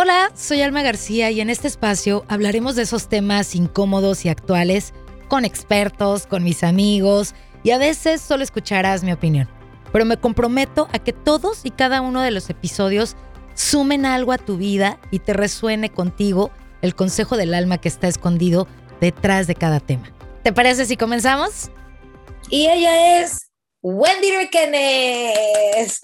Hola, soy Alma García y en este espacio hablaremos de esos temas incómodos y actuales con expertos, con mis amigos y a veces solo escucharás mi opinión. Pero me comprometo a que todos y cada uno de los episodios sumen algo a tu vida y te resuene contigo el consejo del alma que está escondido detrás de cada tema. ¿Te parece si comenzamos? Y ella es Wendy Requenes.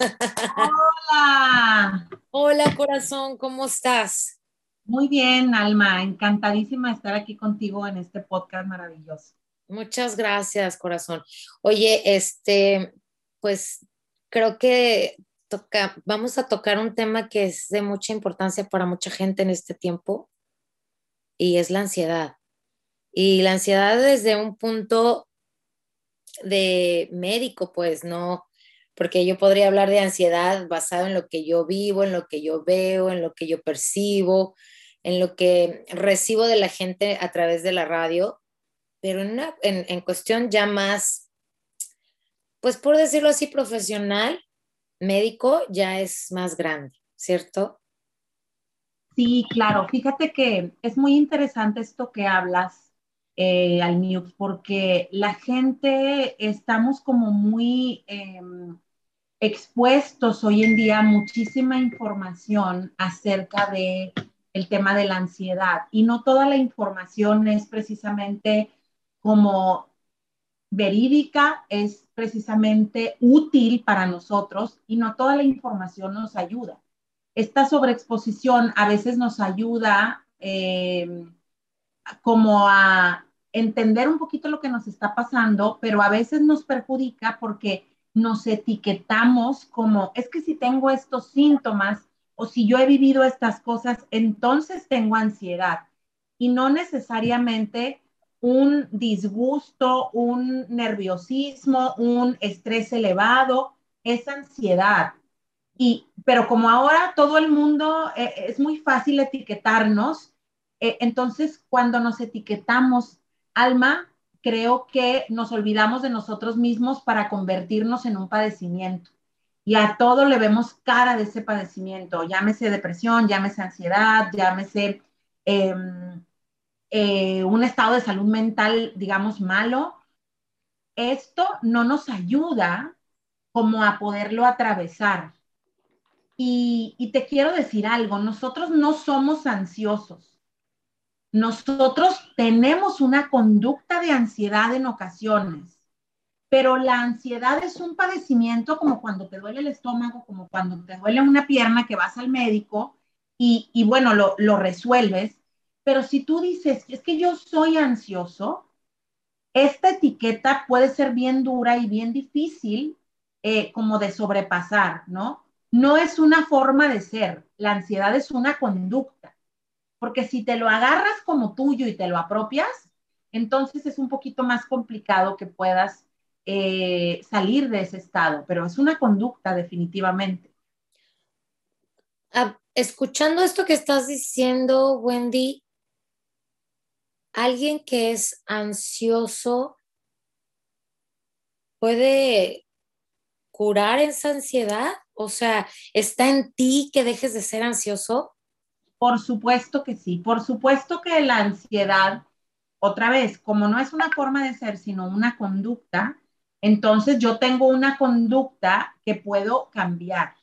Hola. Hola corazón, ¿cómo estás? Muy bien, Alma. Encantadísima de estar aquí contigo en este podcast maravilloso. Muchas gracias, corazón. Oye, este, pues creo que toca, vamos a tocar un tema que es de mucha importancia para mucha gente en este tiempo y es la ansiedad. Y la ansiedad desde un punto de médico, pues no, porque yo podría hablar de ansiedad basado en lo que yo vivo, en lo que yo veo, en lo que yo percibo, en lo que recibo de la gente a través de la radio, pero en, en, cuestión ya más, pues por decirlo así, profesional, médico, ya es más grande, ¿cierto? Sí, claro. Fíjate que es muy interesante esto que hablas, eh, al News, porque la gente estamos como muy em, expuestos hoy en día a muchísima información acerca de el tema de la ansiedad y no toda la información es precisamente como verídica, es precisamente útil para nosotros y no toda la información nos ayuda. Esta sobreexposición a veces nos ayuda em, como a entender un poquito lo que nos está pasando, pero a veces nos perjudica porque nos etiquetamos como, es que si tengo estos síntomas o si yo he vivido estas cosas, entonces tengo ansiedad. Y no necesariamente un disgusto, un nerviosismo, un estrés elevado, es ansiedad. Y, pero como ahora todo el mundo eh, es muy fácil etiquetarnos, eh, entonces cuando nos etiquetamos, alma, creo que nos olvidamos de nosotros mismos para convertirnos en un padecimiento. Y a todo le vemos cara de ese padecimiento, llámese depresión, llámese ansiedad, llámese em, eh, un estado de salud mental, digamos, malo. Esto no nos ayuda como a poderlo atravesar. Y, y te quiero decir algo, nosotros no somos ansiosos nosotros tenemos una conducta de ansiedad en ocasiones, pero la ansiedad es un padecimiento como cuando te duele el estómago, como cuando te duele una pierna que vas al médico y, bueno, lo, resuelves. Pero si tú dices, es que yo soy ansioso, esta etiqueta puede ser bien dura y bien difícil eh, como de sobrepasar, ¿no? No es una forma de ser, la ansiedad es una conducta. Porque si te lo agarras como tuyo y te lo apropias, entonces es un poquito más complicado que puedas eh, salir de ese estado, pero es una conducta definitivamente. Ah, escuchando esto que estás diciendo, Wendy, alguien que es ansioso puede curar esa ansiedad? O sea, ¿está en ti que dejes de ser ansioso? Por supuesto que sí, por supuesto que la ansiedad, otra vez, como no es una forma de ser, sino una conducta, entonces yo tengo una conducta que puedo cambiar.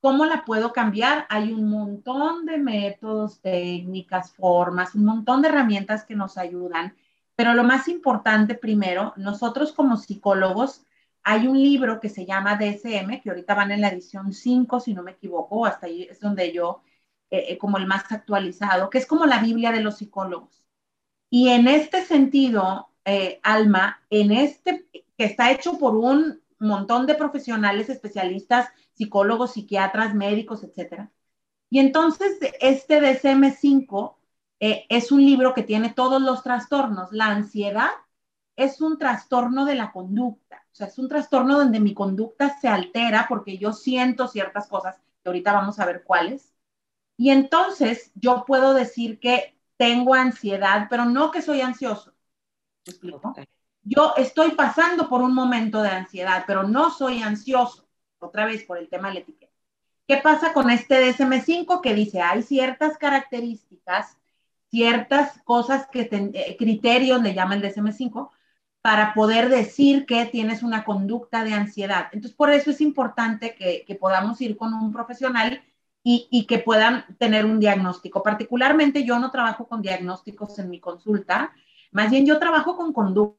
¿Cómo la puedo cambiar? Hay un montón de métodos, técnicas, formas, un montón de herramientas que nos ayudan, pero lo más importante primero, nosotros como psicólogos, hay un libro que se llama DSM, que ahorita van en la edición 5, si no me equivoco, hasta ahí es donde yo eh, eh, como el más actualizado, que es como la Biblia de los psicólogos. Y en este sentido, eh, Alma, en este que está hecho por un montón de profesionales especialistas, psicólogos, psiquiatras, médicos, etcétera. Y entonces este DSM-5 es un libro que tiene todos los trastornos. La ansiedad es un trastorno de la conducta, o sea, es un trastorno donde mi conducta se altera porque yo siento ciertas cosas, que ahorita vamos a ver cuáles, y entonces yo puedo decir que tengo ansiedad, pero no que soy ansioso. ¿Me explico? Yo estoy pasando por un momento de ansiedad, pero no soy ansioso. Otra vez por el tema de la etiqueta. ¿Qué pasa con este DSM5 que dice hay ciertas características, ciertas cosas que eh, criterios le llaman DSM5 para poder decir que tienes una conducta de ansiedad? Entonces, por eso es importante que, podamos ir con un profesional y, que puedan tener un diagnóstico. Particularmente yo no trabajo con diagnósticos en mi consulta, más bien yo trabajo con conductas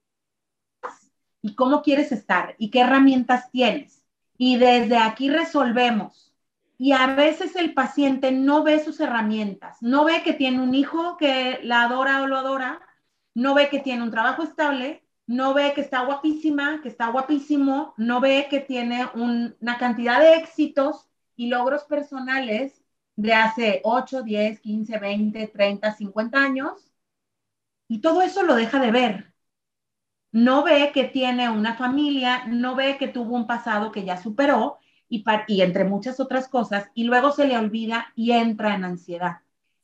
y cómo quieres estar y qué herramientas tienes. Y desde aquí resolvemos y a veces el paciente no ve sus herramientas, no ve que tiene un hijo que la adora o lo adora, no ve que tiene un trabajo estable, no ve que está guapísima, que está guapísimo, no ve que tiene una cantidad de éxitos y logros personales de hace 8, 10, 15, 20, 30, 50 años. Y todo eso lo deja de ver. No ve que tiene una familia, no ve que tuvo un pasado que ya superó y, entre muchas otras cosas, y luego se le olvida y entra en ansiedad.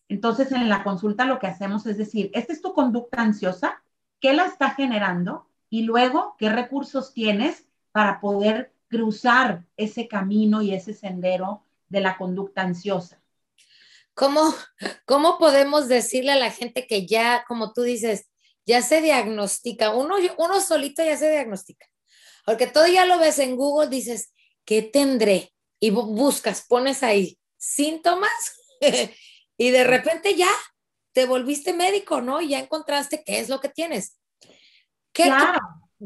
Entonces, en la consulta lo que hacemos es decir, esta es tu conducta ansiosa, ¿qué la está generando? Y luego, ¿qué recursos tienes para poder cruzar ese camino y ese sendero de la conducta ansiosa? ¿Cómo, ¿Cómo podemos decirle a la gente que ya, como tú dices, ya se diagnostica? Uno, uno solito ya se diagnostica. Porque todo ya lo ves en Google, dices, ¿qué tendré? Y buscas, pones ahí síntomas y de repente ya te volviste médico, ¿no? Y ya encontraste qué es lo que tienes. claro.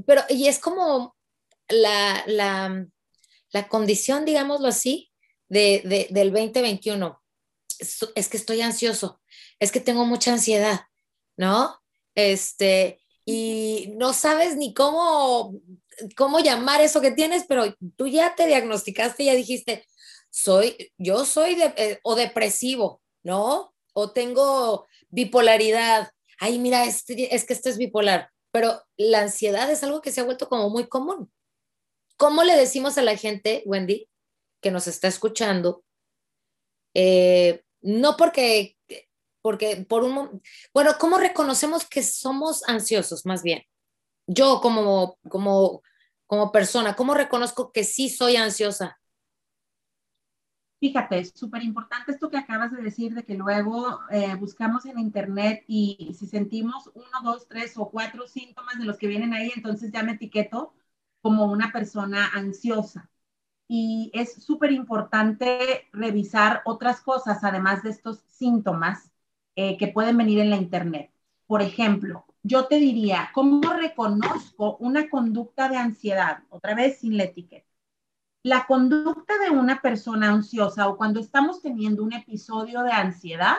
Pero, y es como la, la, la condición, digámoslo así, de, de, del 2021. Es, que estoy ansioso, es que tengo mucha ansiedad, ¿no? Este, y no sabes ni cómo cómo llamar eso que tienes, pero tú ya te diagnosticaste, ya dijiste, soy, yo soy de, eh, o depresivo, ¿no? O tengo bipolaridad. Ay, mira, es, es que esto es bipolar, pero la ansiedad es algo que se ha vuelto como muy común. ¿Cómo le decimos a la gente, Wendy, que nos está escuchando? Eh, no porque, porque por un, bueno, ¿cómo reconocemos que somos ansiosos más bien? Yo como, como como persona? ¿Cómo reconozco que sí soy ansiosa? Fíjate, es súper importante esto que acabas de decir, de que luego eh, buscamos en internet y si sentimos uno, dos, tres o cuatro síntomas de los que vienen ahí, entonces ya me etiqueto como una persona ansiosa. Y es súper importante revisar otras cosas, además de estos síntomas eh, que pueden venir en la internet. Por ejemplo, yo te diría, ¿cómo reconozco una conducta de ansiedad? Otra vez sin la etiqueta. La conducta de una persona ansiosa o cuando estamos teniendo un episodio de ansiedad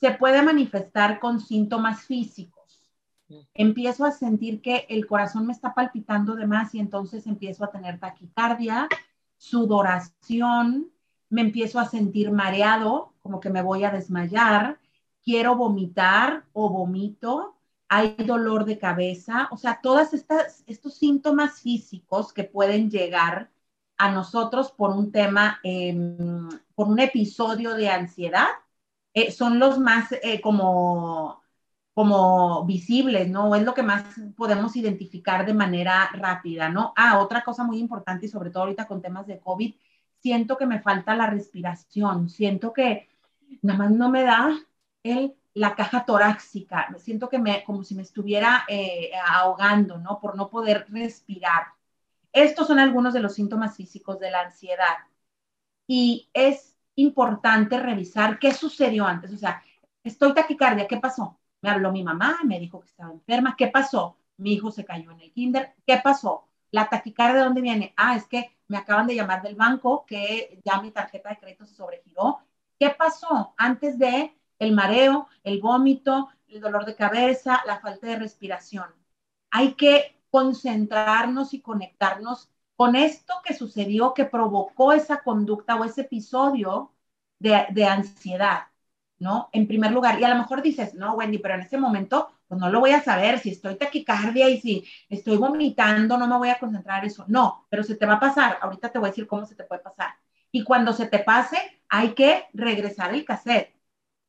se puede manifestar con síntomas físicos. Empiezo a sentir que el corazón me está palpitando de más y entonces empiezo a tener taquicardia, sudoración, me empiezo a sentir mareado, como que me voy a desmayar, quiero vomitar o vomito, hay dolor de cabeza, o sea, todos estos síntomas físicos que pueden llegar a nosotros por un tema, em, por un episodio de ansiedad, eh, son los más eh, como, como visibles, ¿no? Es lo que más podemos identificar de manera rápida, ¿no? Ah, otra cosa muy importante y sobre todo ahorita con temas de COVID, siento que me falta la respiración, siento que nada más no me da el la caja torácica, siento que me, como si me estuviera eh, ahogando, ¿no? Por no poder respirar. Estos son algunos de los síntomas físicos de la ansiedad. Y es importante revisar qué sucedió antes. O sea, estoy taquicardia, ¿qué pasó? Me habló mi mamá, me dijo que estaba enferma, ¿qué pasó? Mi hijo se cayó en el kinder, ¿qué pasó? La taquicardia, ¿de dónde viene? Ah, es que me acaban de llamar del banco que ya mi tarjeta de crédito se sobregiró. ¿Qué pasó antes de el mareo, el vómito, el dolor de cabeza, la falta de respiración. Hay que concentrarnos y conectarnos con esto que sucedió, que provocó esa conducta o ese episodio de, ansiedad, ¿no? En primer lugar, y a lo mejor dices, no, Wendy, pero en ese momento, pues no lo voy a saber, si estoy taquicardia y si estoy vomitando, no me voy a concentrar en eso. No, pero se te va a pasar. Ahorita te voy a decir cómo se te puede pasar. Y cuando se te pase, hay que regresar el cassette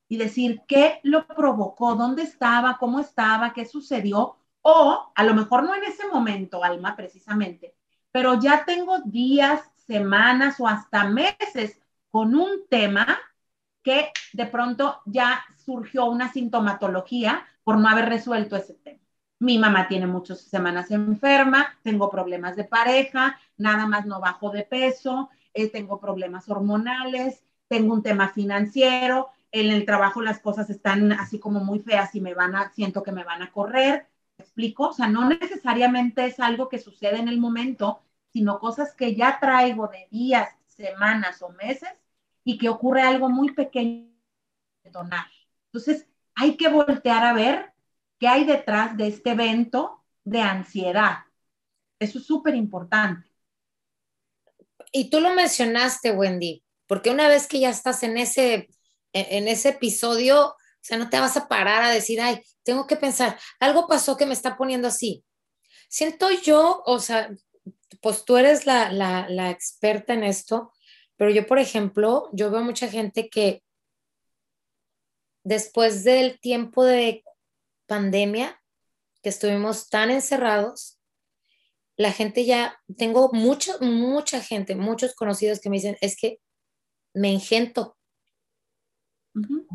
y decir qué lo provocó, dónde estaba, cómo estaba, qué sucedió, o a lo mejor no en ese momento, Alma, precisamente, pero ya tengo días, semanas o hasta meses con un tema que de pronto ya surgió una sintomatología por no haber resuelto ese tema. Mi mamá tiene muchas semanas enferma, tengo problemas de pareja, nada más no bajo de peso, eh, tengo problemas hormonales, tengo un tema financiero, en el trabajo las cosas están así como muy feas y me van a, siento que me van a correr. ¿Me explico? O sea, no necesariamente es algo que sucede en el momento, sino cosas que ya traigo de días, semanas o meses y que ocurre algo muy pequeño detonar. Entonces, hay que voltear a ver qué hay detrás de este evento de ansiedad. Eso es súper importante. Y tú lo mencionaste, Wendy, porque una vez que ya estás en ese en, ese episodio, o sea, no te vas a parar a decir, ay, tengo que pensar, algo pasó que me está poniendo así. Siento yo, o sea, pues tú eres la, la experta en esto, pero yo, por ejemplo, yo veo mucha gente que después del tiempo de pandemia, que estuvimos tan encerrados, la gente ya, tengo mucha, mucha gente, muchos conocidos que me dicen, es que me engento,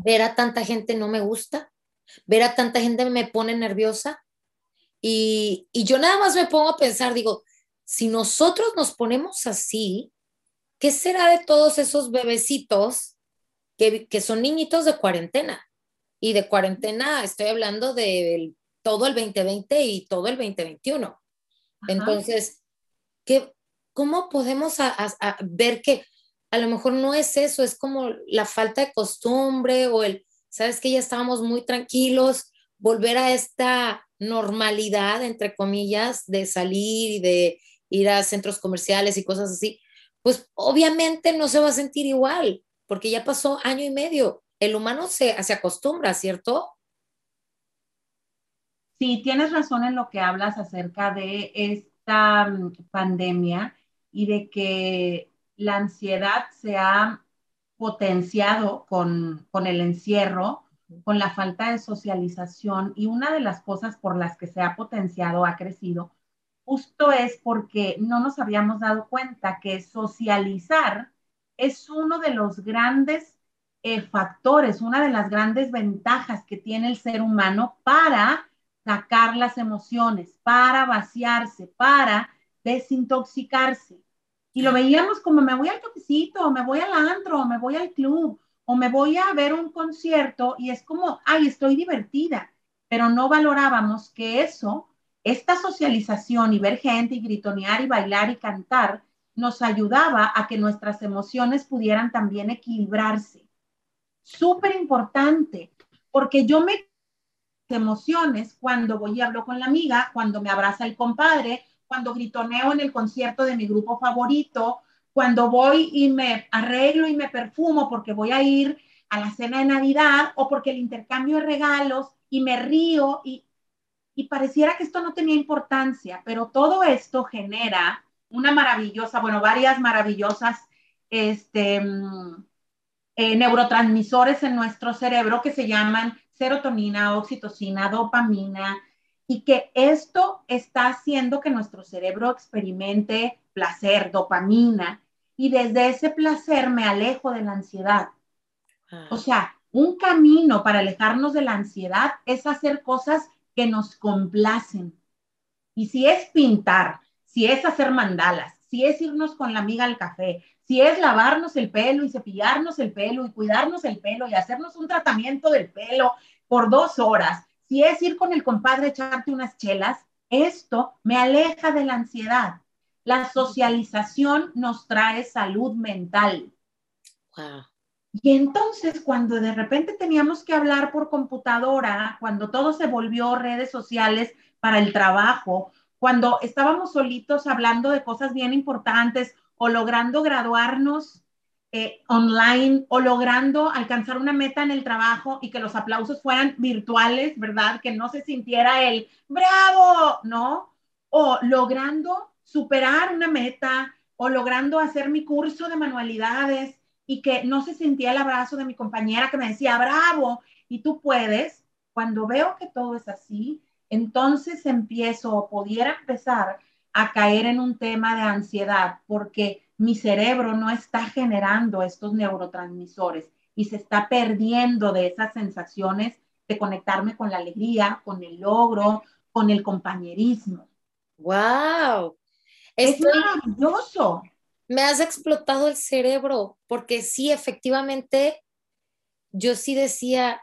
Ver a tanta gente no me gusta, ver a tanta gente me pone nerviosa. Y, yo nada más me pongo a pensar, digo, si nosotros nos ponemos así, ¿qué será de todos esos bebecitos que, son niñitos de cuarentena? Y de cuarentena estoy hablando de todo el 2020 y todo el 2021. Entonces, ¿qué, ¿cómo podemos ver que a lo mejor no es eso, es como la falta de costumbre o el, sabes que ya estábamos muy tranquilos, volver a esta normalidad, entre comillas, de salir y de ir a centros comerciales y cosas así, pues obviamente no se va a sentir igual, porque ya pasó año y medio. El humano se, se acostumbra, ¿cierto? Sí, tienes razón en lo que hablas acerca de esta mm, pandemia y de que la ansiedad se ha potenciado con, el encierro, con la falta de socialización y una de las cosas por las que se ha potenciado, ha crecido, justo es porque no nos habíamos dado cuenta que socializar es uno de los grandes eh, factores, una de las grandes ventajas que tiene el ser humano para sacar las emociones, para vaciarse, para desintoxicarse. Y lo veíamos como me voy al cafecito, me voy al antro, o me voy al club, o me voy a ver un concierto y es como, ay, estoy divertida, pero no valorábamos que eso, esta socialización y ver gente y gritonear y bailar y cantar, nos ayudaba a que nuestras emociones pudieran también equilibrarse. Súper importante, porque yo me emociones cuando voy y hablo con la amiga, cuando me abraza el compadre, cuando gritoneo en el concierto de mi grupo favorito, cuando voy y me arreglo y me perfumo porque voy a ir a la cena de Navidad o porque el intercambio de regalos y me río y, y pareciera que esto no tenía importancia, pero todo esto genera una maravillosa, bueno, varias maravillosas este, mm, eh, neurotransmisores en nuestro cerebro que se llaman serotonina, oxitocina, dopamina, y que esto está haciendo que nuestro cerebro experimente placer, dopamina, y desde ese placer me alejo de la ansiedad. Ah. O sea, un camino para alejarnos de la ansiedad es hacer cosas que nos complacen. Y si es pintar, si es hacer mandalas, si es irnos con la amiga al café, si es lavarnos el pelo y cepillarnos el pelo y cuidarnos el pelo y hacernos un tratamiento del pelo por dos horas, si es ir con el compadre, echarte unas chelas, esto me aleja de la ansiedad. La socialización nos trae salud mental. Y entonces, cuando de repente teníamos que hablar por computadora, cuando todo se volvió redes sociales para el trabajo, cuando estábamos solitos hablando de cosas bien importantes o logrando graduarnos eh, online o logrando alcanzar una meta en el trabajo y que los aplausos fueran virtuales, ¿verdad? Que no se sintiera el bravo, ¿no? O logrando superar una meta o logrando hacer mi curso de manualidades y que no se sentía el abrazo de mi compañera que me decía, bravo, y tú puedes. Cuando veo que todo es así, entonces empiezo o pudiera empezar a caer en un tema de ansiedad, porque mi cerebro no está generando estos neurotransmisores y se está perdiendo de esas sensaciones de conectarme con la alegría, con el logro, con el compañerismo. ¡Wow! Es maravilloso. Me has explotado el cerebro, porque sí, efectivamente, yo sí decía,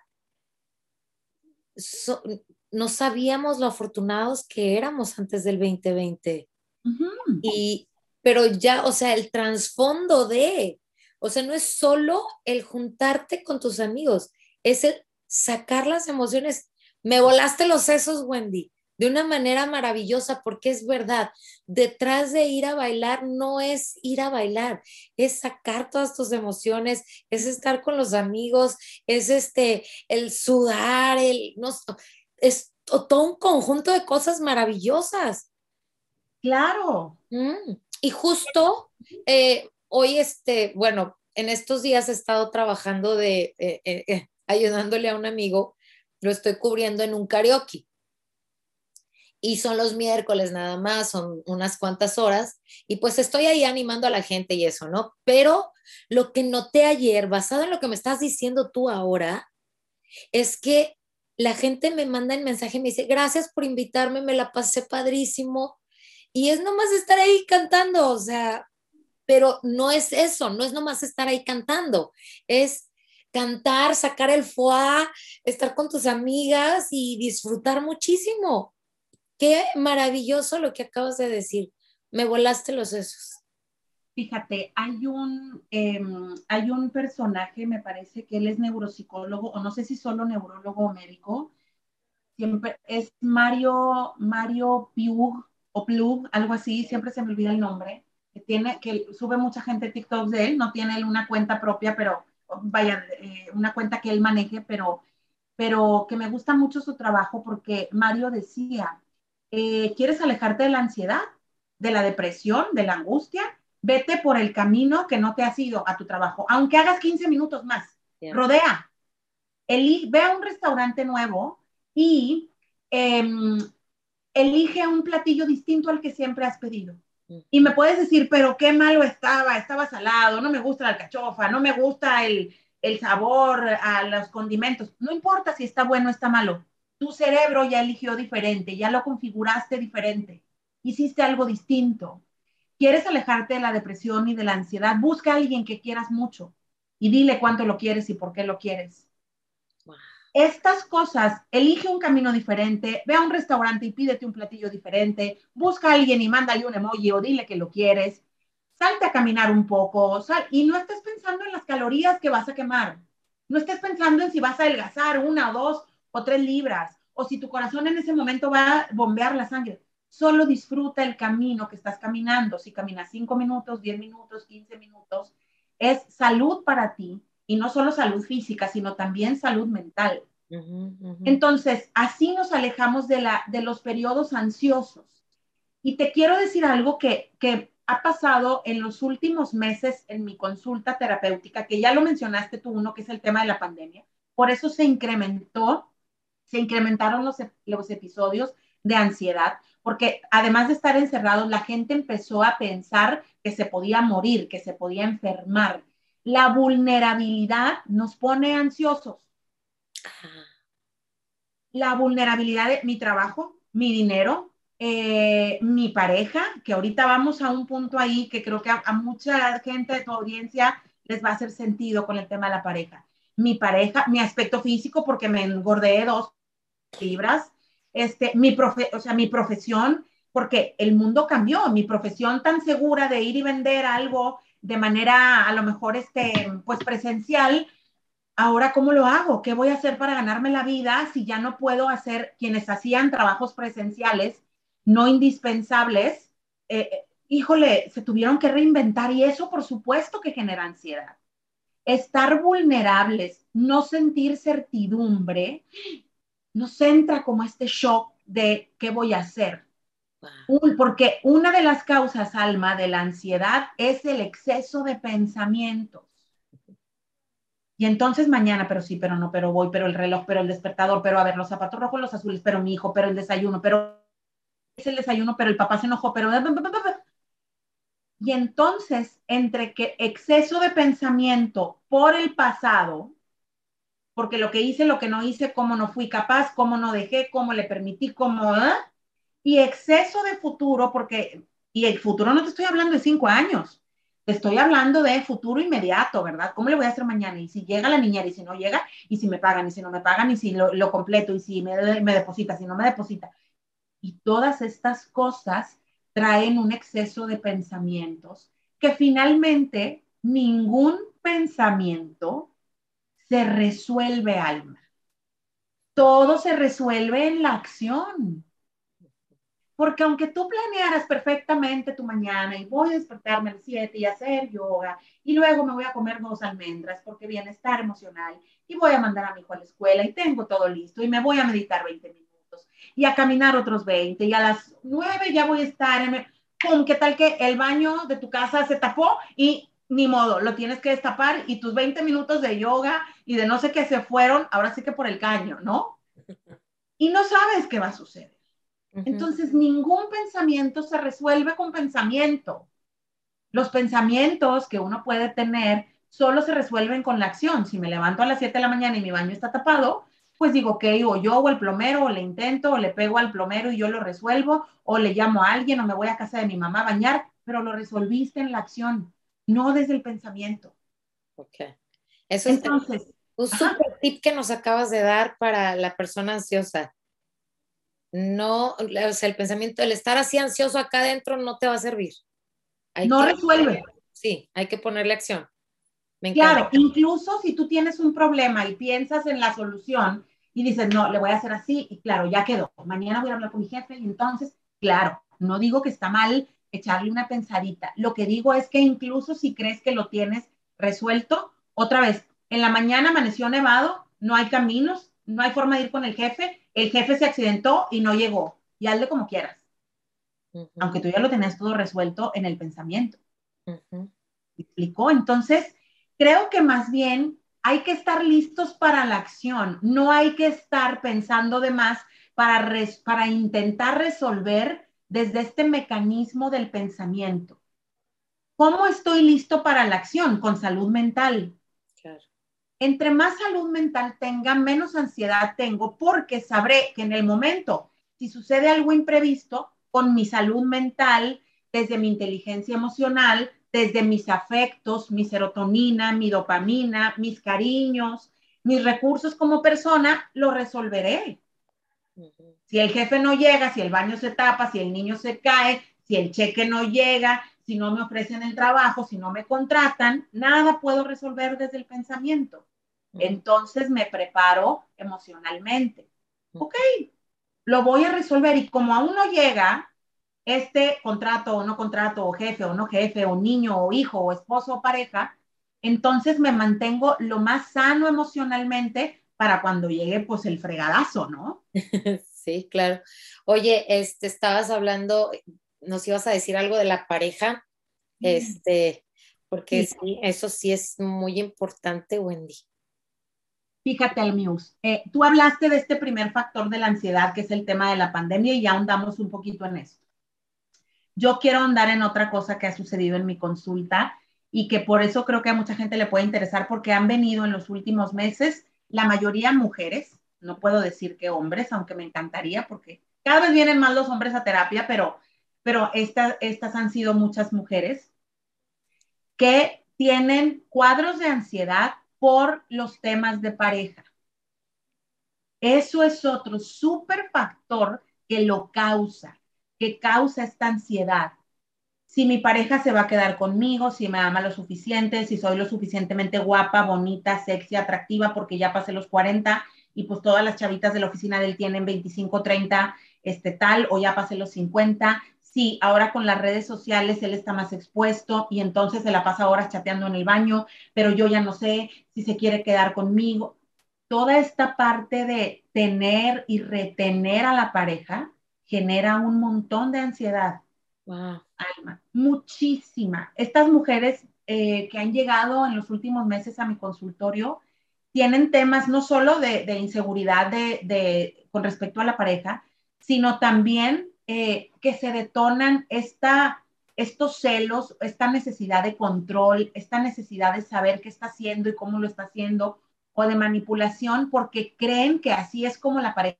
no sabíamos lo afortunados que éramos antes del 2020. Y, pero ya, o sea, el trasfondo de, o sea, no es solo el juntarte con tus amigos, es el sacar las emociones. Me volaste los sesos, Wendy, de una manera maravillosa, porque es verdad, detrás de ir a bailar no es ir a bailar, es sacar todas tus emociones, es estar con los amigos, es este, el sudar, el, no, es todo un conjunto de cosas maravillosas. Claro. Mm, y justo eh, hoy, este, bueno, en estos días he estado trabajando de, eh, eh, ayudándole a un amigo, lo estoy cubriendo en un karaoke. Y son los miércoles nada más, son unas cuantas horas. Y pues estoy ahí animando a la gente y eso, ¿no? Pero lo que noté ayer, basado en lo que me estás diciendo tú ahora, es que la gente me manda el mensaje y me dice, gracias por invitarme, me la pasé padrísimo. Y es nomás estar ahí cantando, o sea, pero no es eso, no es nomás estar ahí cantando, es cantar, sacar el foie, estar con tus amigas y disfrutar muchísimo. Qué maravilloso lo que acabas de decir. Me volaste los sesos. Fíjate, hay un, em, hay un personaje, me parece que él es neuropsicólogo, o no sé si solo neurólogo o médico, siempre es Mario, Mario Piug, o Plug, algo así, siempre se me olvida el nombre, tiene, que sube mucha gente TikTok de él, no tiene él una cuenta propia, pero vaya, eh, una cuenta que él maneje, pero, pero que me gusta mucho su trabajo porque Mario decía, eh, ¿quieres alejarte de la ansiedad, de la depresión, de la angustia? Vete por el camino que no te has ido a tu trabajo, aunque hagas 15 minutos más. Rodea. ve a un restaurante nuevo y em, elige un platillo distinto al que siempre has pedido. Y me puedes decir, pero qué malo estaba, estaba salado, no me gusta la alcachofa, no me gusta el, el sabor a los condimentos. No importa si está bueno o está malo. Tu cerebro ya eligió diferente, ya lo configuraste diferente. Hiciste algo distinto. ¿Quieres alejarte de la depresión y de la ansiedad? Busca a alguien que quieras mucho y dile cuánto lo quieres y por qué lo quieres estas cosas, elige un camino diferente, ve a un restaurante y pídete un platillo diferente, busca a alguien y mándale un emoji o dile que lo quieres, salte a caminar un poco sal, y no estés pensando en las calorías que vas a quemar, no estés pensando en si vas a adelgazar una o dos o tres libras o si tu corazón en ese momento va a bombear la sangre. Solo disfruta el camino que estás caminando. Si caminas cinco minutos, diez minutos, quince minutos, es salud para ti y no solo salud física, sino también salud mental. Entonces, así nos alejamos de, la, de los periodos ansiosos. Y te quiero decir algo que, que ha pasado en los últimos meses en mi consulta terapéutica, que ya lo mencionaste tú, uno, que es el tema de la pandemia. Por eso se incrementó, se incrementaron los, los episodios de ansiedad, porque además de estar encerrados, la gente empezó a pensar que se podía morir, que se podía enfermar, la vulnerabilidad nos pone ansiosos. La vulnerabilidad de mi trabajo, mi dinero, eh, mi pareja, que ahorita vamos a un punto ahí que creo que a, mucha gente de tu audiencia les va a hacer sentido con el tema de la pareja. Mi pareja, mi aspecto físico, porque me engordé dos libras, este, mi, o sea, mi profesión, porque el mundo cambió, mi profesión tan segura de ir y vender algo de manera a lo mejor este, pues presencial, ahora cómo lo hago, qué voy a hacer para ganarme la vida si ya no puedo hacer quienes hacían trabajos presenciales no indispensables, eh, eh, híjole, se tuvieron que reinventar y eso por supuesto que genera ansiedad. Estar vulnerables, no sentir certidumbre, nos entra como este shock de qué voy a hacer porque una de las causas, Alma, de la ansiedad es el exceso de pensamientos. Y entonces mañana, pero sí, pero no, pero voy, pero el reloj, pero el despertador, pero a ver, los zapatos rojos, los azules, pero mi hijo, pero el desayuno, pero es el desayuno, pero el papá se enojó, pero... Y entonces, entre que exceso de pensamiento por el pasado, porque lo que hice, lo que no hice, cómo no fui capaz, cómo no dejé, cómo le permití, cómo, ¿eh? y exceso de futuro, porque, y el futuro no te estoy hablando de cinco años, te estoy hablando de futuro inmediato, ¿verdad? ¿Cómo le voy a hacer mañana? Y si llega la niñera y si no llega, y si me pagan, y si no me pagan, y si lo, completo, y si me, me deposita, si no me deposita. Y todas estas cosas traen un exceso de pensamientos que finalmente ningún pensamiento se resuelve alma. Todo se resuelve en la acción. Porque aunque tú planearas perfectamente tu mañana y voy a despertarme a las 7 y hacer yoga y luego me voy a comer dos almendras porque bienestar emocional y voy a mandar a mi hijo a la escuela y tengo todo listo y me voy a meditar 20 minutos y a caminar otros 20 y a las 9 ya voy a estar en... ¿Cómo? ¿Qué tal que el baño de tu casa se tapó y ni modo, lo tienes que destapar y tus 20 minutos de yoga y de no sé qué se fueron, ahora sí que por el caño, ¿no? Y no sabes qué va a suceder. Entonces, ningún pensamiento se resuelve con pensamiento. Los pensamientos que uno puede tener solo se resuelven con la acción. Si me levanto a las 7 de la mañana y mi baño está tapado, pues digo, que o yo o el plomero, o le intento, o le pego al plomero y yo lo resuelvo, o le llamo a alguien, o me voy a casa de mi mamá a bañar, pero lo resolviste en la acción, no desde el pensamiento. Ok. Eso Entonces, es un super tip que nos acabas de dar para la persona ansiosa no, o sea, el pensamiento, el estar así ansioso acá adentro no te va a servir. no resuelve. Sí, hay que ponerle acción. claro, incluso si tú tienes un problema y piensas en la solución y dices, no, le voy a hacer así, y claro, ya quedó. Mañana voy a hablar con mi jefe y entonces, claro, no digo que está mal echarle una pensadita. Lo que digo es que incluso si crees que lo tienes resuelto, otra vez, en la mañana amaneció nevado, no hay caminos, no hay forma de ir con el jefe, el jefe se accidentó y no llegó, y hazle como quieras. Aunque tú ya lo tenías todo resuelto en el pensamiento. explicó? Entonces, creo que más bien hay que estar listos para la acción, no hay que estar pensando de más para, para intentar resolver desde este mecanismo del pensamiento. ¿Cómo estoy listo para la acción? Con salud mental. Claro. Entre más salud mental tenga, menos ansiedad tengo, porque sabré que en el momento, si sucede algo imprevisto, con mi salud mental, desde mi inteligencia emocional, desde mis afectos, mi serotonina, mi dopamina, mis cariños, mis recursos como persona, lo resolveré. Si el jefe no llega, si el baño se tapa, si el niño se cae, si el cheque no llega, si no me ofrecen el trabajo, si no me contratan, nada puedo resolver desde el pensamiento. Entonces me preparo emocionalmente. Ok, lo voy a resolver y como aún no llega este contrato o no contrato o jefe o no jefe o niño o hijo o esposo o pareja, entonces me mantengo lo más sano emocionalmente para cuando llegue pues el fregadazo, ¿no? Sí, claro. Oye, este, estabas hablando, nos ibas a decir algo de la pareja, este, porque sí, eso sí es muy importante, Wendy. Fíjate, Almius, eh, tú hablaste de este primer factor de la ansiedad, que es el tema de la pandemia, y ya ahondamos un poquito en esto. Yo quiero ahondar en otra cosa que ha sucedido en mi consulta y que por eso creo que a mucha gente le puede interesar porque han venido en los últimos meses, la mayoría mujeres, no puedo decir que hombres, aunque me encantaría porque cada vez vienen más los hombres a terapia, pero, pero estas, han sido muchas mujeres que tienen cuadros de ansiedad por los temas de pareja. Eso es otro súper factor que lo causa, que causa esta ansiedad. Si mi pareja se va a quedar conmigo, si me ama lo suficiente, si soy lo suficientemente guapa, bonita, sexy, atractiva, porque ya pasé los 40 y pues todas las chavitas de la oficina de él tienen 25, 30, este tal, o ya pasé los 50, sí, ahora con las redes sociales él está más expuesto y entonces se la pasa horas chateando en el baño, pero yo ya no sé si se quiere quedar conmigo. Toda esta parte de tener y retener a la pareja genera un montón de ansiedad. Alma, muchísima. Estas mujeres eh, que han llegado en los últimos meses a mi consultorio tienen temas no solo de, inseguridad con respecto a la pareja, sino también eh, que se detonan estos celos, esta necesidad de control, esta necesidad de saber qué está haciendo y cómo lo está haciendo, o de manipulación porque creen que así es como la pareja.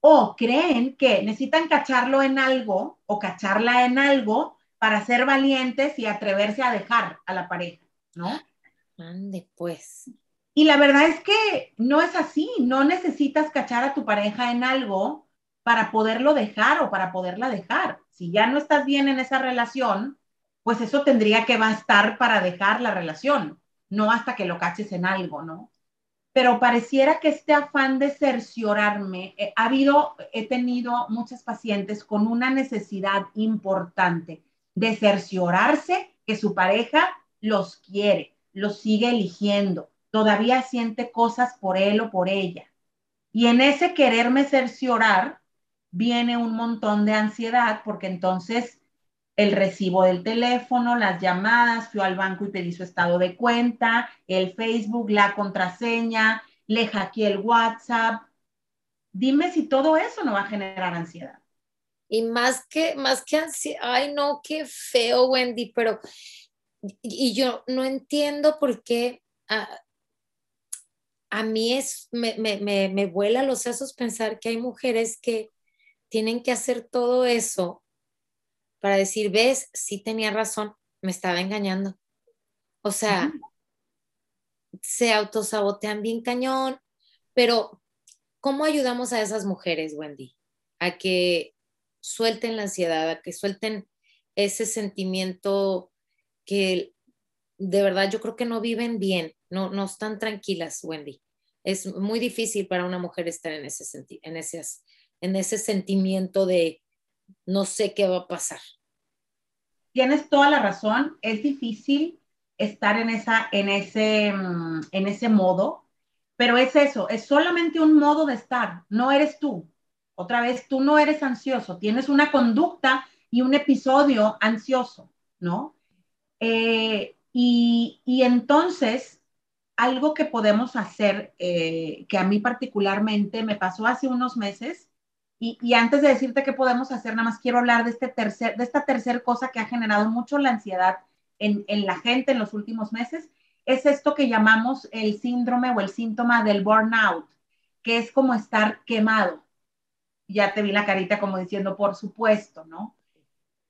O creen que necesitan cacharlo en algo o cacharla en algo para ser valientes y atreverse a dejar a la pareja, ¿no? Ande, pues. Y la verdad es que no es así, no necesitas cachar a tu pareja en algo para poderlo dejar o para poderla dejar. Si ya no estás bien en esa relación, pues eso tendría que bastar para dejar la relación, no hasta que lo caches en algo, ¿no? Pero pareciera que este afán de cerciorarme, eh, ha habido, he tenido muchas pacientes con una necesidad importante de cerciorarse que su pareja los quiere, los sigue eligiendo, todavía siente cosas por él o por ella. Y en ese quererme cerciorar viene un montón de ansiedad porque entonces el recibo del teléfono, las llamadas, fui al banco y pedí su estado de cuenta, el Facebook, la contraseña, le hackeé el WhatsApp. Dime si todo eso no va a generar ansiedad. Y más que, más que ansiedad, ay no, qué feo, Wendy, pero, y yo no entiendo por qué, ah, a mí es, me, me, me, me vuela los sesos pensar que hay mujeres que tienen que hacer todo eso para decir, ves, sí tenía razón, me estaba engañando. O sea, se autosabotean bien cañón, pero ¿cómo ayudamos a esas mujeres, Wendy? A que suelten la ansiedad, a que suelten ese sentimiento que de verdad yo creo que no viven bien, no, no están tranquilas, Wendy es muy difícil para una mujer estar en ese, en, ese, en ese sentimiento de no sé qué va a pasar. Tienes toda la razón, es difícil estar en, esa, en, ese, mm, en ese modo, pero es eso, es solamente un modo de estar, no eres tú. Otra vez, tú no eres ansioso, tienes una conducta y un episodio ansioso, ¿no? Eh, y, entonces algo que podemos hacer, eh, que a mí particularmente me pasó hace unos meses, y, antes de decirte qué podemos hacer, nada más quiero hablar de, este tercer, de esta tercera cosa que ha generado mucho la ansiedad en la gente en los últimos meses, es esto que llamamos el síndrome o el síntoma del burnout, que es como estar quemado. Ya te vi la carita como diciendo, por supuesto, ¿no?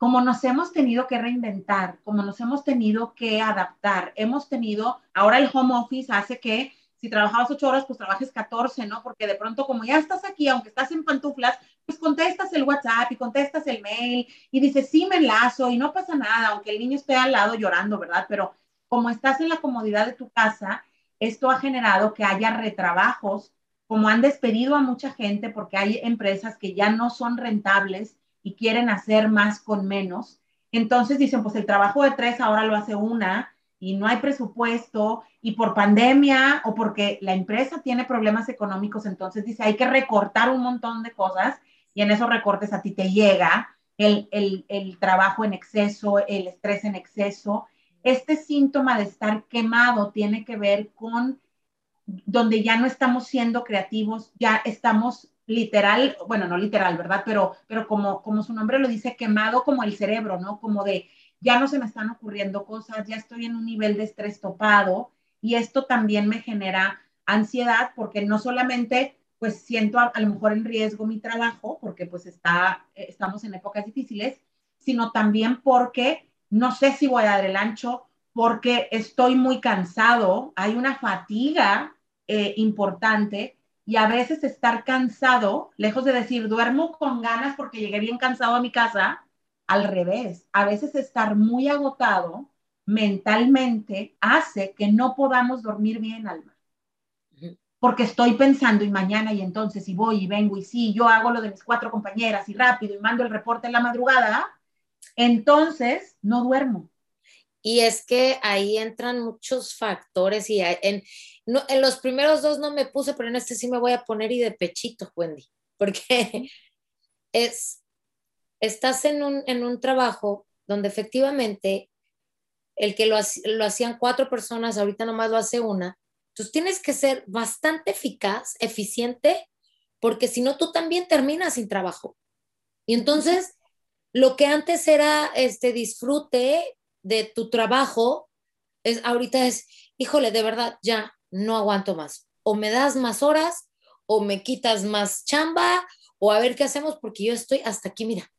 Como nos hemos tenido que reinventar, como nos hemos tenido que adaptar, hemos tenido, ahora el home office hace que si trabajabas ocho horas, pues trabajes 14, ¿no? Porque de pronto como ya estás aquí, aunque estás en pantuflas, pues contestas el WhatsApp y contestas el mail y dices, sí, me enlazo y no pasa nada, aunque el niño esté al lado llorando, ¿verdad? Pero como estás en la comodidad de tu casa, esto ha generado que haya retrabajos, como han despedido a mucha gente porque hay empresas que ya no son rentables y quieren hacer más con menos. Entonces dicen, pues el trabajo de tres ahora lo hace una y no hay presupuesto y por pandemia o porque la empresa tiene problemas económicos, entonces dice, hay que recortar un montón de cosas y en esos recortes a ti te llega el, el, el trabajo en exceso, el estrés en exceso. Este síntoma de estar quemado tiene que ver con donde ya no estamos siendo creativos, ya estamos literal, bueno, no literal, ¿verdad? Pero, pero como, como su nombre lo dice, quemado como el cerebro, ¿no? Como de, ya no se me están ocurriendo cosas, ya estoy en un nivel de estrés topado y esto también me genera ansiedad porque no solamente pues siento a, lo mejor en riesgo mi trabajo porque pues está, estamos en épocas difíciles, sino también porque no sé si voy a dar el ancho, porque estoy muy cansado, hay una fatiga eh, importante y a veces estar cansado, lejos de decir duermo con ganas porque llegué bien cansado a mi casa, al revés, a veces estar muy agotado mentalmente hace que no podamos dormir bien, alma. Porque estoy pensando y mañana y entonces y voy y vengo y sí, yo hago lo de mis cuatro compañeras y rápido y mando el reporte en la madrugada, entonces no duermo. Y es que ahí entran muchos factores y en, no, en los primeros dos no me puse, pero en este sí me voy a poner y de pechito, Wendy, porque es, estás en un, en un trabajo donde efectivamente el que lo, lo hacían cuatro personas, ahorita nomás lo hace una, entonces tienes que ser bastante eficaz, eficiente, porque si no tú también terminas sin trabajo. Y entonces lo que antes era este disfrute de tu trabajo, es ahorita es, híjole, de verdad, ya no aguanto más. O me das más horas, o me quitas más chamba, o a ver qué hacemos, porque yo estoy hasta aquí, mira.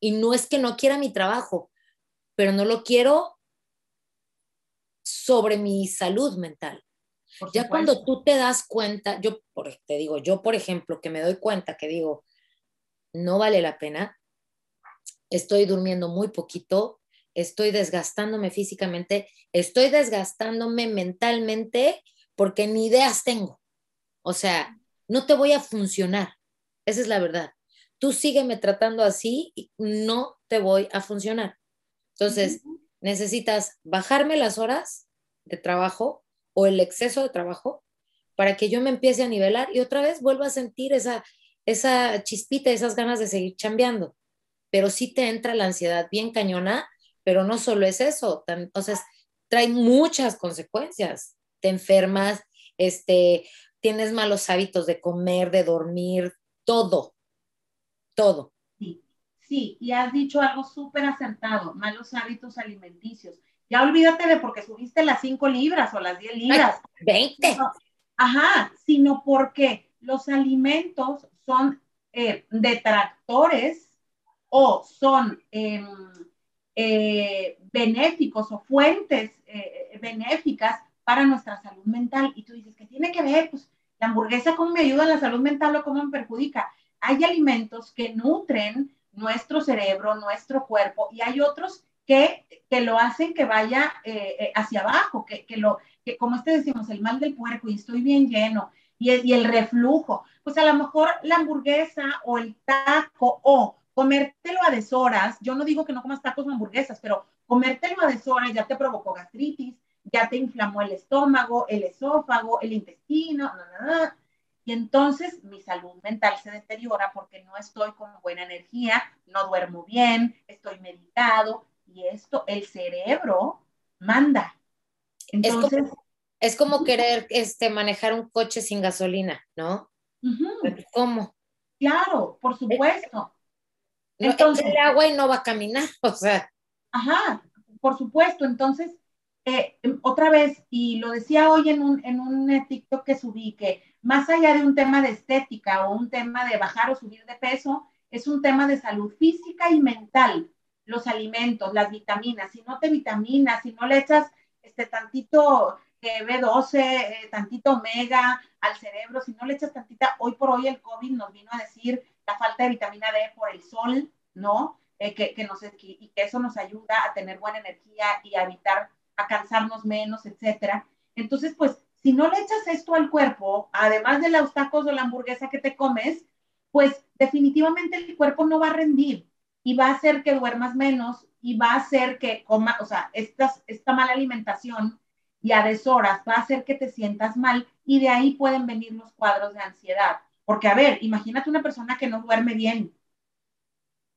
Y no es que no quiera mi trabajo, pero no lo quiero sobre mi salud mental. ya cuando tú te das cuenta, yo te digo, yo por ejemplo, que me doy cuenta que digo, no vale la pena, estoy durmiendo muy poquito, estoy desgastándome físicamente, estoy desgastándome mentalmente porque ni ideas tengo. O sea, no te voy a funcionar. Esa es la verdad. Tú sígueme tratando así y no te voy a funcionar. Entonces, necesitas bajarme las horas de trabajo o el exceso de trabajo para que yo me empiece a nivelar y otra vez vuelva a sentir esa, esa chispita, esas ganas de seguir chambeando. Pero sí te entra la ansiedad bien cañona, pero no solo es eso, o sea, trae muchas consecuencias. Te enfermas, este, tienes malos hábitos de comer, de dormir, todo, todo. Sí, y has dicho algo súper acertado, malos hábitos alimenticios. Ya olvídate de porque subiste las 5 libras o las 10 libras. 20. ajá, sino porque los alimentos son eh, detractores o son em, eh, benéficos o fuentes eh, benéficas para nuestra salud mental. Y tú dices, ¿qué tiene que ver? Pues la hamburguesa, ¿cómo me ayuda en la salud mental o cómo me perjudica? Hay alimentos que nutren nuestro cerebro, nuestro cuerpo, y hay otros que, que lo hacen que vaya eh, eh, hacia abajo, que, que, lo, que como este decimos, el mal del puerco y estoy bien lleno, y, y el reflujo, pues a lo mejor la hamburguesa o el taco o comértelo a deshoras, yo no digo que no comas tacos o hamburguesas, pero comértelo a deshoras ya te provocó gastritis, ya te inflamó el estómago, el esófago, el intestino, y entonces mi salud mental se deteriora porque no estoy con buena energía, no duermo bien, estoy meditado y esto, el cerebro manda. Entonces, es como, querer este, manejar un coche sin gasolina, ¿no? ¿Cómo? Claro, por supuesto. entonces, el agua y no va a caminar, o sea. Ajá, por supuesto. Entonces, eh, otra vez, y lo decía hoy en un, en un eh, TikTok que subí, que más allá de un tema de estética o un tema de bajar o subir de peso, es un tema de salud física y mental. Los alimentos, las vitaminas, si no te vitaminas, si no le echas este tantito eh, B12, tantito omega al cerebro, si no le echas tantita, hoy por hoy el COVID nos vino a decir la falta de vitamina D por el sol, ¿no? que, que, nos, y que eso nos ayuda a tener buena energía y a evitar a cansarnos menos, etcétera. Entonces, pues, si no le echas esto al cuerpo, además de los tacos o la hamburguesa que te comes, pues definitivamente el cuerpo no va a rendir y va a hacer que duermas menos y va a hacer que coma, o sea, esta, esta mala alimentación y a deshoras va a hacer que te sientas mal y de ahí pueden venir los cuadros de ansiedad. Porque, a ver, imagínate una persona que no duerme bien.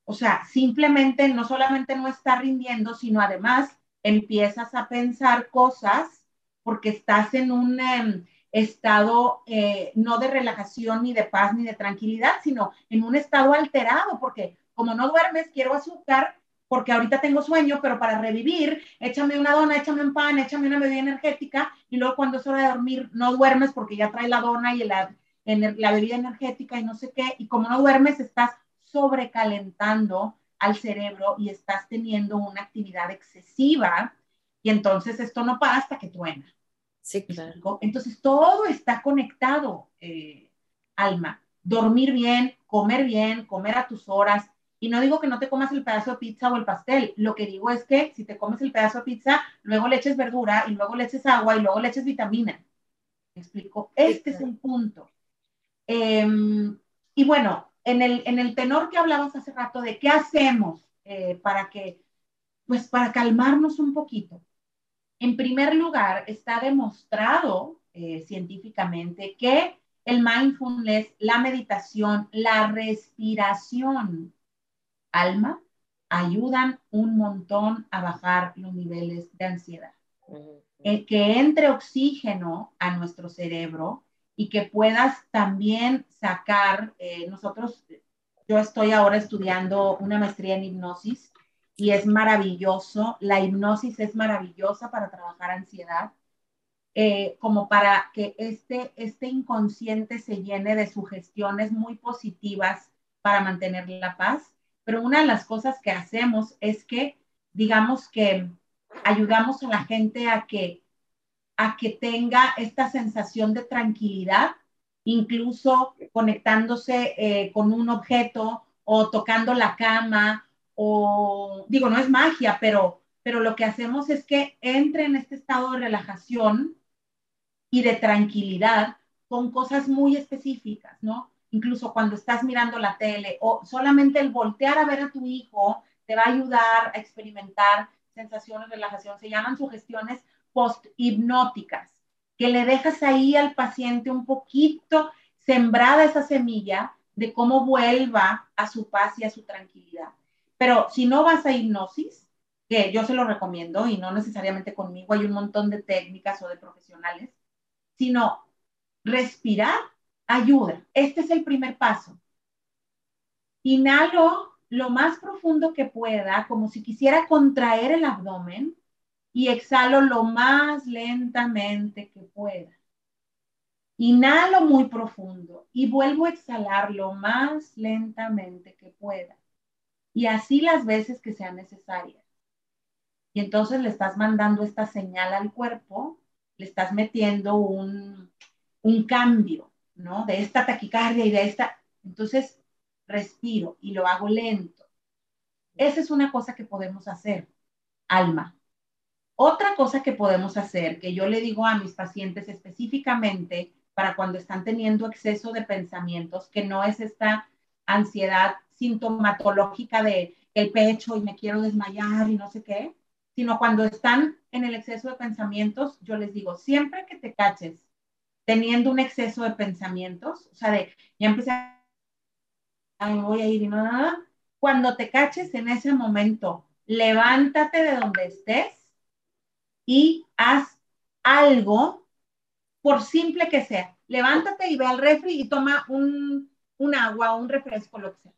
O sea, simplemente no solamente no está rindiendo, sino además empiezas a pensar cosas porque estás en un em, estado eh, no de relajación, ni de paz, ni de tranquilidad, sino en un estado alterado, porque como no duermes, quiero azúcar porque ahorita tengo sueño, pero para revivir, échame una dona, échame un pan, échame una bebida energética, y luego cuando es hora de dormir, no duermes porque ya trae la dona y la, la bebida energética y no sé qué, y como no duermes, estás sobrecalentando al cerebro y estás teniendo una actividad excesiva y entonces esto no para hasta que truena. Sí, claro. Entonces todo está conectado, eh, Alma. Dormir bien, comer bien, comer a tus horas. Y no digo que no te comas el pedazo de pizza o el pastel. Lo que digo es que si te comes el pedazo de pizza, luego le eches verdura y luego le eches agua y luego le eches vitamina. ¿Me explico? Este es el punto. Em, y bueno, en el, en el tenor que hablabas hace rato de qué hacemos eh, para que, pues para calmarnos un poquito. En primer lugar, está demostrado eh, científicamente que el mindfulness, la meditación, la respiración, alma, ayudan un montón a bajar los niveles de ansiedad. Eh, que entre oxígeno a nuestro cerebro y que puedas también sacar, eh, nosotros yo estoy ahora estudiando una maestría en hipnosis y es maravilloso. La hipnosis es maravillosa para trabajar ansiedad, eh, como para que este, este inconsciente se llene de sugestiones muy positivas para mantener la paz. Pero una de las cosas que hacemos es que, digamos que ayudamos a la gente a que, a que tenga esta sensación de tranquilidad incluso conectándose eh, con un objeto o tocando la cama o digo, no es magia, pero, pero lo que hacemos es que entre en este estado de relajación y de tranquilidad con cosas muy específicas, ¿no? Incluso cuando estás mirando la tele o solamente el voltear a ver a tu hijo te va a ayudar a experimentar sensaciones de relajación. Se llaman sugestiones post-hipnóticas que le dejas ahí al paciente un poquito sembrada esa semilla de cómo vuelva a su paz y a su tranquilidad. Pero si no vas a hipnosis, que yo se lo recomiendo y no necesariamente conmigo, hay un montón de técnicas o de profesionales, sino respirar ayuda. Este es el primer paso. Inhalo lo más profundo que pueda, como si quisiera contraer el abdomen y exhalo lo más lentamente que pueda. Inhalo muy profundo y vuelvo a exhalar lo más lentamente que pueda. Y así las veces que sean necesarias. Y entonces le estás mandando esta señal al cuerpo, le estás metiendo un, un cambio, ¿no? De esta taquicardia y de esta. Entonces respiro y lo hago lento. Esa es una cosa que podemos hacer, alma. Otra cosa que podemos hacer, que yo le digo a mis pacientes específicamente para cuando están teniendo exceso de pensamientos, que no es esta ansiedad sintomatológica de el pecho y me quiero desmayar y no sé qué, sino cuando están en el exceso de pensamientos, yo les digo, siempre que te caches teniendo un exceso de pensamientos, o sea, de ya empecé a, me voy a ir y nada, cuando te caches en ese momento, levántate de donde estés y haz algo, por simple que sea. Levántate y ve al refri y toma un, un agua un refresco, lo que sea.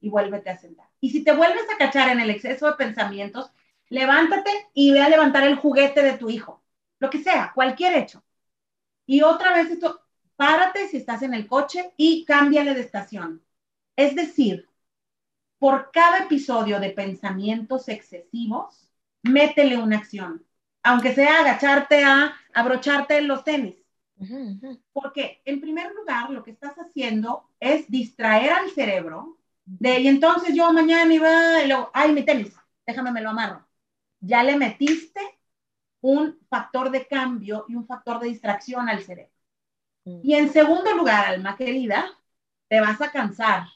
Y vuélvete a sentar. Y si te vuelves a cachar en el exceso de pensamientos, levántate y ve a levantar el juguete de tu hijo. Lo que sea, cualquier hecho. Y otra vez esto, párate si estás en el coche y cámbiale de estación. Es decir, por cada episodio de pensamientos excesivos, métele una acción aunque sea agacharte a abrocharte los tenis. Porque en primer lugar lo que estás haciendo es distraer al cerebro de, y entonces yo mañana iba y luego, ay, mi tenis, déjame me lo amarro. Ya le metiste un factor de cambio y un factor de distracción al cerebro. Y en segundo lugar, alma querida, te vas a cansar.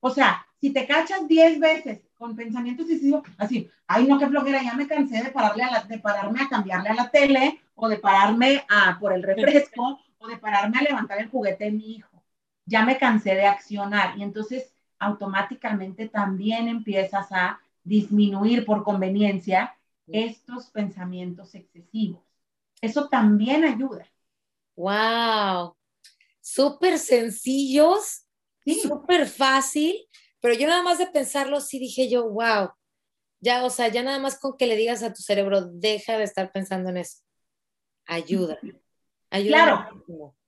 O sea, si te cachas 10 veces con pensamientos decisivos, así, ay no, qué flojera, ya me cansé de, pararle a la, de pararme a cambiarle a la tele, o de pararme a por el refresco, o de pararme a levantar el juguete de mi hijo. Ya me cansé de accionar y entonces automáticamente también empiezas a disminuir por conveniencia estos pensamientos excesivos. Eso también ayuda. ¡Wow! Súper sencillos, súper fácil, pero yo nada más de pensarlo, sí dije yo, wow, ya, o sea, ya nada más con que le digas a tu cerebro, deja de estar pensando en eso. Ayuda. ayuda claro.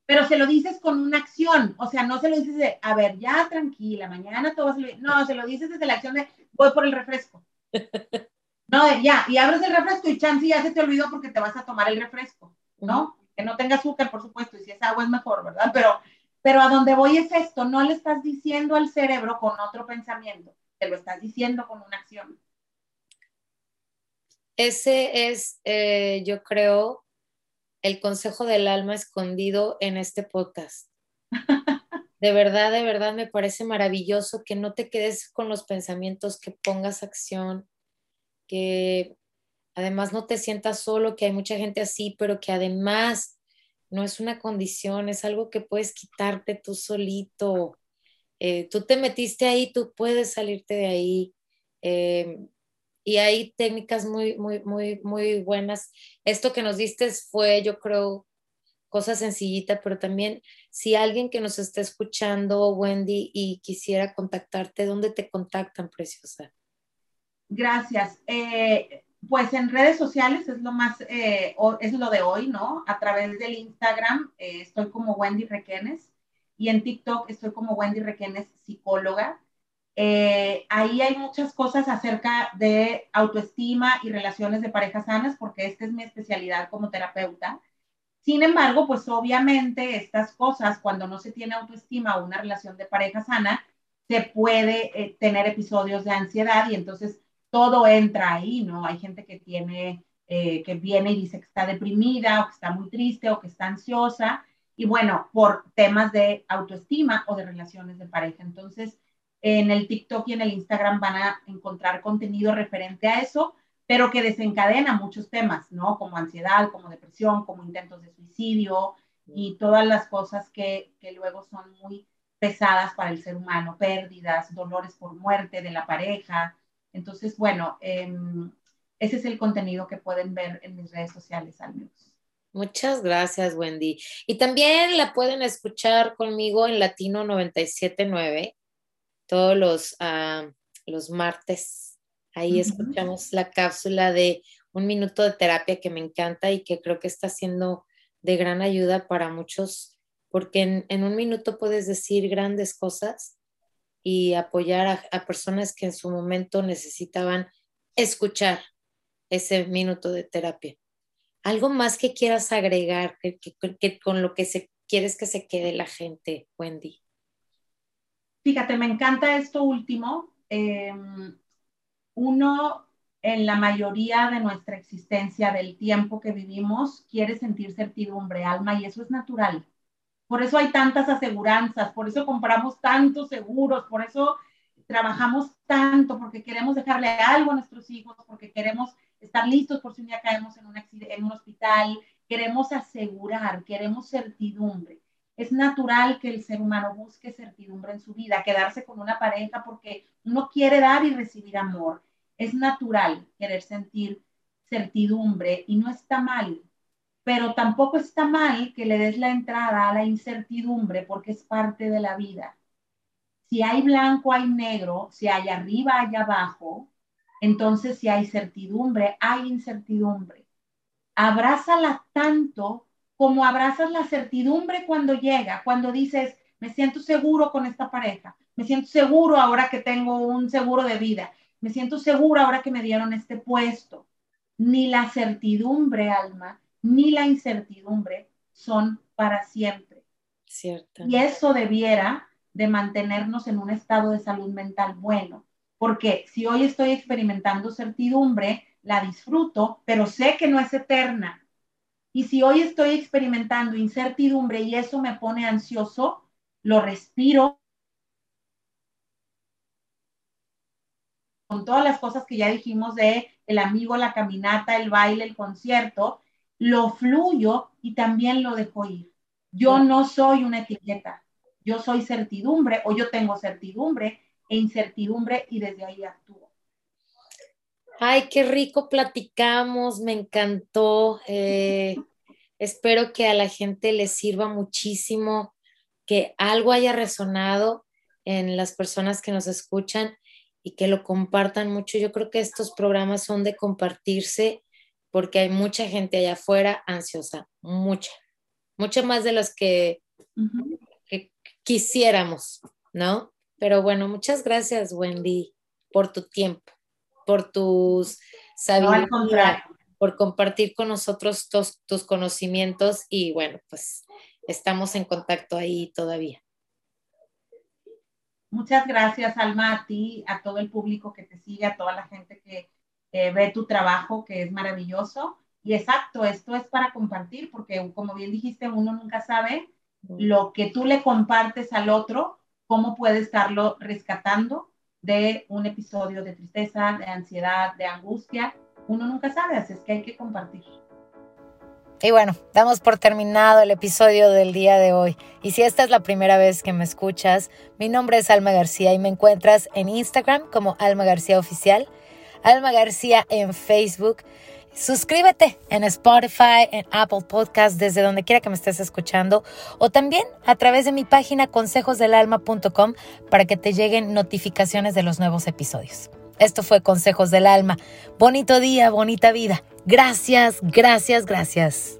Pero se lo dices con una acción, o sea, no se lo dices de, a ver, ya tranquila, mañana todo va a salir. No, se lo dices desde la acción de, voy por el refresco. No, ya, y abres el refresco y chance ya se te olvidó porque te vas a tomar el refresco, ¿no? Que no tenga azúcar, por supuesto, y si es agua es mejor, ¿verdad? Pero, pero a donde voy es esto, no le estás diciendo al cerebro con otro pensamiento, te lo estás diciendo con una acción. Ese es, eh, yo creo, el consejo del alma escondido en este podcast. De verdad, de verdad me parece maravilloso que no te quedes con los pensamientos, que pongas acción, que además no te sientas solo, que hay mucha gente así, pero que además no es una condición, es algo que puedes quitarte tú solito. Eh, tú te metiste ahí, tú puedes salirte de ahí. Eh, y hay técnicas muy, muy, muy, muy buenas. Esto que nos diste fue, yo creo, cosa sencillita, pero también si alguien que nos está escuchando, Wendy, y quisiera contactarte, ¿dónde te contactan, preciosa? Gracias. Eh, pues en redes sociales es lo más, eh, es lo de hoy, ¿no? A través del Instagram eh, estoy como Wendy Requenes y en TikTok estoy como Wendy Requenes, psicóloga. ahí hay muchas cosas acerca de autoestima y relaciones de parejas sanas, porque esta es mi especialidad como terapeuta. Sin embargo, pues obviamente estas cosas, cuando no se tiene autoestima o una relación de pareja sana, se puede tener episodios de ansiedad y entonces todo entra ahí, ¿no? Hay gente que tiene, eh, que viene y dice que está deprimida o que está muy triste o que está ansiosa, y bueno, por temas de autoestima o de relaciones de pareja. Entonces, en el TikTok y en el Instagram van a encontrar contenido referente a eso, pero que desencadena muchos temas, ¿no? Como ansiedad, como depresión, como intentos de suicidio y todas las cosas que, que luego son muy pesadas para el ser humano, pérdidas, dolores por muerte de la pareja, entonces, bueno, em, ese es el contenido que pueden ver en mis redes sociales al menos. Muchas gracias, Wendy. Y también la pueden escuchar conmigo en Latino 979 todos los, ah, los martes. Ahí escuchamos la cápsula de un minuto de terapia que me encanta y que creo que está siendo de gran ayuda para muchos, porque en, en un minuto puedes decir grandes cosas y apoyar a, personas que en su momento necesitaban escuchar ese minuto de terapia. ¿Algo más que quieras agregar que, con lo que se, quieres que se quede la gente, Wendy? Fíjate, me encanta esto último. Em, uno, en la mayoría de nuestra existencia, del tiempo que vivimos, quiere sentir certidumbre, alma, y eso es natural. Por eso hay tantas aseguranzas, por eso compramos tantos seguros, por eso trabajamos tanto, porque queremos dejarle algo a nuestros hijos, porque queremos estar listos por si un día caemos en un, hospital, queremos asegurar, queremos certidumbre. Es natural que el ser humano busque certidumbre en su vida, quedarse con una pareja porque uno quiere dar y recibir amor. Es natural querer sentir certidumbre y no está mal pero tampoco está mal que le des la entrada a la incertidumbre porque es parte de la vida. Si hay blanco, hay negro, si hay arriba, hay abajo, entonces si hay certidumbre, hay incertidumbre. Abrázala tanto como abrazas la certidumbre cuando llega, cuando dices, me siento seguro con esta pareja, me siento seguro ahora que tengo un seguro de vida, me siento seguro ahora que me dieron este puesto. Ni la certidumbre, alma, ni la incertidumbre son para siempre. Cierto. Y eso debiera de mantenernos en un estado de salud mental bueno, porque si hoy estoy experimentando certidumbre, la disfruto, pero sé que no es eterna. Y si hoy estoy experimentando incertidumbre y eso me pone ansioso, lo respiro con todas las cosas que ya dijimos de el amigo, la caminata, el baile, el concierto, lo fluyo y también lo dejo ir. Yo no soy una etiqueta, yo soy certidumbre o yo tengo certidumbre e incertidumbre y desde ahí actúo. Ay, qué rico platicamos, me encantó. Eh, espero que a la gente le sirva muchísimo, que algo haya resonado en las personas que nos escuchan y que lo compartan mucho. Yo creo que estos programas son de compartirse porque hay mucha gente allá afuera ansiosa, mucha, mucha más de las que, quisiéramos, ¿no? Pero bueno, muchas gracias, Wendy, por tu tiempo, por tus sabiduría, por compartir con nosotros tus, tus conocimientos y bueno, pues estamos en contacto ahí todavía. Muchas gracias, Alma, a ti, a todo el público que te sigue, a toda la gente que eh, ve tu trabajo, que es maravilloso. Y exacto, esto es para compartir, porque como bien dijiste, uno nunca sabe lo que tú le compartes al otro, cómo puede estarlo rescatando de un episodio de tristeza, de ansiedad, de angustia. Uno nunca sabe, así es que hay que compartir. Y bueno, damos por terminado el episodio del día de hoy. Y si esta es la primera vez que me escuchas, mi nombre es Alma García y me encuentras en Instagram como Alma García Oficial Alma García en Facebook. Suscríbete en Spotify, en Apple Podcast, desde donde quiera que me estés escuchando, o también a través de mi página consejosdelalma.com para que te lleguen notificaciones de los nuevos episodios. Esto fue Consejos del Alma. Bonito día, bonita vida. Gracias, gracias, gracias.